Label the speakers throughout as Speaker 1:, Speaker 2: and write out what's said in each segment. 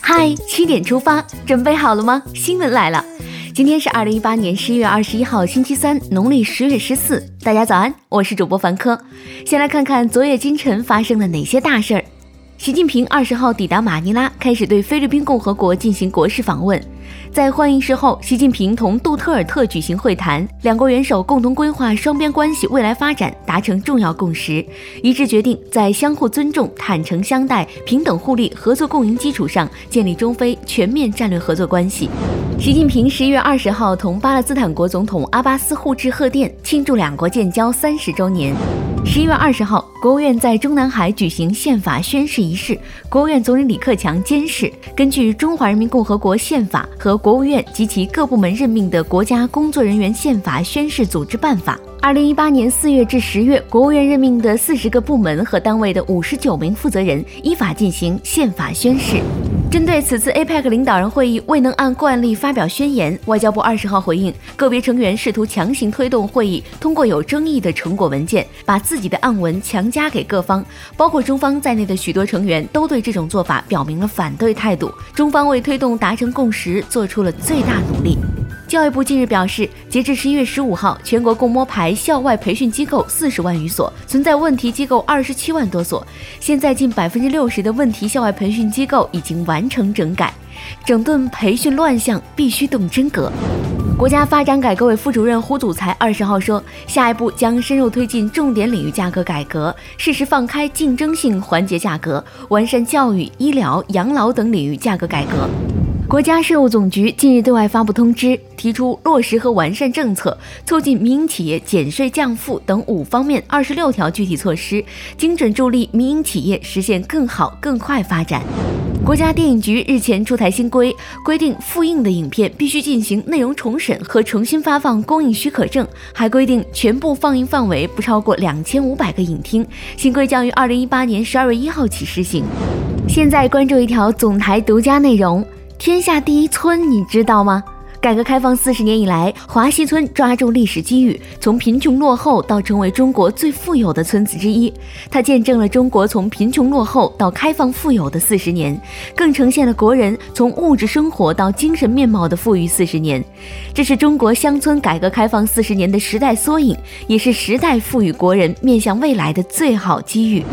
Speaker 1: 嗨，七点出发，准备好了吗？新闻来了，今天是二零一八年十一月二十一号，星期三，农历十月十四。大家早安，我是主播凡科。先来看看昨夜今晨发生了哪些大事儿。习近平二十号抵达马尼拉，开始对菲律宾共和国进行国事访问。在欢迎式后，习近平同杜特尔特举行会谈，两国元首共同规划双边关系未来发展，达成重要共识，一致决定在相互尊重、坦诚相待、平等互利、合作共赢基础上建立中非全面战略合作关系。习近平十一月二十号同巴勒斯坦国总统阿巴斯互致贺电，庆祝两国建交三十周年。十一月二十号，国务院在中南海举行宪法宣誓仪式，国务院总理李克强监誓，根据《中华人民共和国宪法》和国务院及其各部门任命的国家工作人员宪法宣誓组织办法。二零一八年四月至十月，国务院任命的四十个部门和单位的五十九名负责人依法进行宪法宣誓。针对此次 APEC 领导人会议未能按惯例发表宣言，外交部二十号回应，个别成员试图强行推动会议通过有争议的成果文件，把自己的暗文强加给各方，包括中方在内的许多成员都对这种做法表明了反对态度。中方为推动达成共识做出了最大努力。教育部近日表示，截至十一月十五号，全国共摸排校外培训机构四十万余所，存在问题机构二十七万多所。现在近百分之六十的问题校外培训机构已经完成整改，整顿培训乱象必须动真格。国家发展改革委副主任胡祖才二十号说，下一步将深入推进重点领域价格改革，适时放开竞争性环节价格，完善教育、医疗、养老等领域价格改革。国家税务总局近日对外发布通知，提出落实和完善政策，促进民营企业减税降负等五方面二十六条具体措施，精准助力民营企业实现更好更快发展。国家电影局日前出台新规，规定复映的影片必须进行内容重审和重新发放公映许可证，还规定全部放映范围不超过两千五百个影厅。新规将于二零一八年十二月一号起施行。现在关注一条总台独家内容。天下第一村，你知道吗？改革开放四十年以来，华西村抓住历史机遇，从贫穷落后到成为中国最富有的村子之一。它见证了中国从贫穷落后到开放富有的四十年，更呈现了国人从物质生活到精神面貌的富裕四十年。这是中国乡村改革开放四十年的时代缩影，也是时代赋予国人面向未来的最好机遇。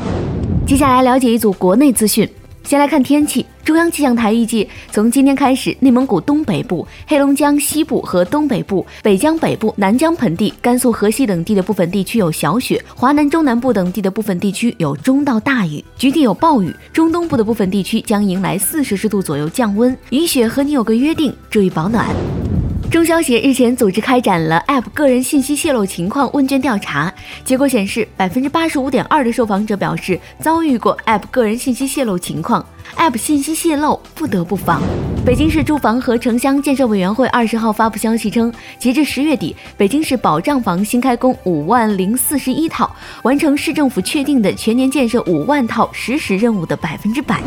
Speaker 1: 接下来了解一组国内资讯。先来看天气，中央气象台预计，从今天开始，内蒙古东北部、黑龙江西部和东北部、北疆北部、南疆盆地、甘肃河西等地的部分地区有小雪，华南中南部等地的部分地区有中到大雨，局地有暴雨。中东部的部分地区将迎来四摄氏度左右降温。雨雪和你有个约定，注意保暖。中消协日前组织开展了 App 个人信息泄露情况问卷调查，结果显示，百分之八十五点二的受访者表示遭遇过 App 个人信息泄露情况，App 信息泄露不得不防。北京市住房和城乡建设委员会二十号发布消息称，截至十月底，北京市保障房新开工五万零四十一套，完成市政府确定的全年建设五万套实时任务的百分之百。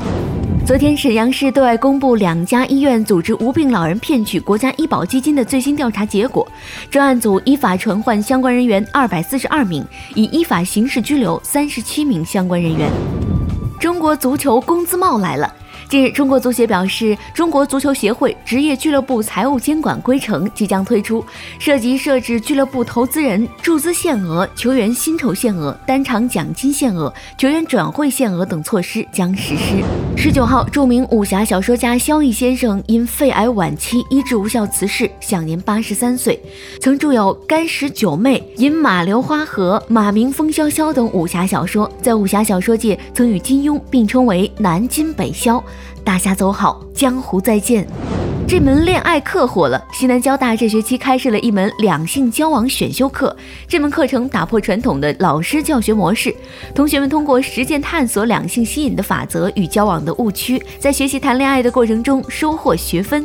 Speaker 1: 昨天，沈阳市对外公布两家医院组织无病老人骗取国家医保基金的最新调查结果，专案组依法传唤相关人员二百四十二名，已依法刑事拘留三十七名相关人员。中国足球工资帽来了。近日，中国足协表示，中国足球协会职业俱乐部财务监管规程即将推出，涉及设置俱乐部投资人注资限额、球员薪酬限额、单场奖金限额、球员转会限额等措施将实施。十九号，著名武侠小说家萧逸先生因肺癌晚期医治无效辞世，享年八十三岁。曾著有《干石九妹》《饮马流花河》《马鸣风萧萧》等武侠小说，在武侠小说界曾与金庸并称为南金北萧。大侠走好，江湖再见。这门恋爱课火了，西南交大这学期开设了一门两性交往选修课。这门课程打破传统的老师教学模式，同学们通过实践探索两性吸引的法则与交往的误区，在学习谈恋爱的过程中收获学分。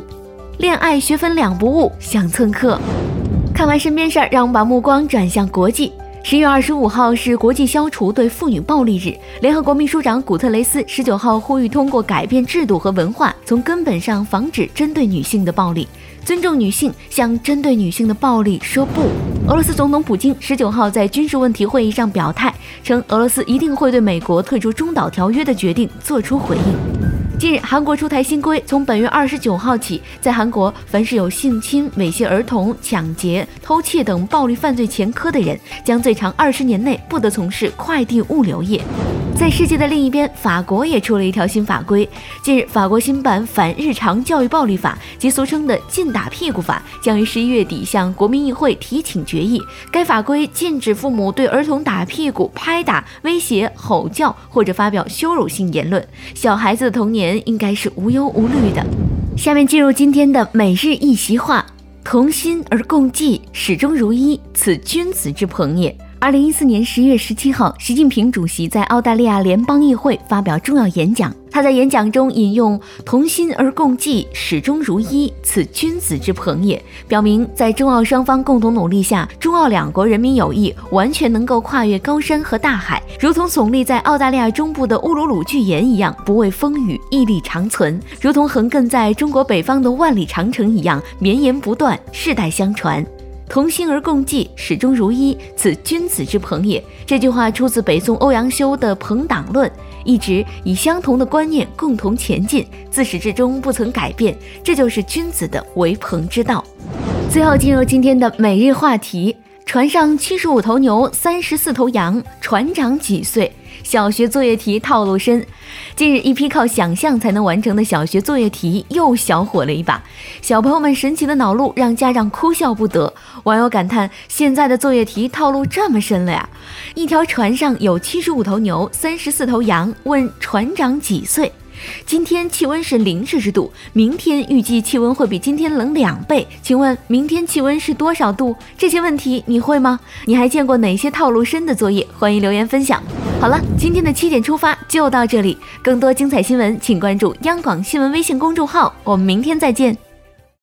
Speaker 1: 恋爱学分两不误，想蹭课。看完身边事儿，让我们把目光转向国际。十月二十五号是国际消除对妇女暴力日。联合国秘书长古特雷斯十九号呼吁通过改变制度和文化，从根本上防止针对女性的暴力，尊重女性，向针对女性的暴力说不。俄罗斯总统普京十九号在军事问题会议上表态，称俄罗斯一定会对美国退出中导条约的决定做出回应。近日，韩国出台新规，从本月二十九号起，在韩国凡是有性侵、猥亵儿童、抢劫、偷窃等暴力犯罪前科的人，将最长二十年内不得从事快递物流业。在世界的另一边，法国也出了一条新法规。近日，法国新版《反日常教育暴力法》及俗称的“禁打屁股法”将于十一月底向国民议会提请决议。该法规禁止父母对儿童打屁股、拍打、威胁、吼叫或者发表羞辱性言论。小孩子的童年应该是无忧无虑的。下面进入今天的每日一席话：同心而共济，始终如一，此君子之朋也。二零一四年十一月十七号，习近平主席在澳大利亚联邦议会发表重要演讲。他在演讲中引用“同心而共济，始终如一，此君子之朋也”，表明在中澳双方共同努力下，中澳两国人民友谊完全能够跨越高山和大海，如同耸立在澳大利亚中部的乌鲁鲁巨岩一样，不畏风雨，屹立长存；如同横亘在中国北方的万里长城一样，绵延不断，世代相传。同心而共济，始终如一，此君子之朋也。这句话出自北宋欧阳修的《朋党论》，一直以相同的观念共同前进，自始至终不曾改变，这就是君子的为朋之道。最后进入今天的每日话题：船上七十五头牛，三十四头羊，船长几岁？小学作业题套路深，近日一批靠想象才能完成的小学作业题又小火了一把。小朋友们神奇的脑路让家长哭笑不得，网友感叹：现在的作业题套路这么深了呀！一条船上有七十五头牛，三十四头羊，问船长几岁？今天气温是零摄氏度，明天预计气温会比今天冷两倍。请问明天气温是多少度？这些问题你会吗？你还见过哪些套路深的作业？欢迎留言分享。好了，今天的七点出发就到这里，更多精彩新闻请关注央广新闻微信公众号，我们明天再见。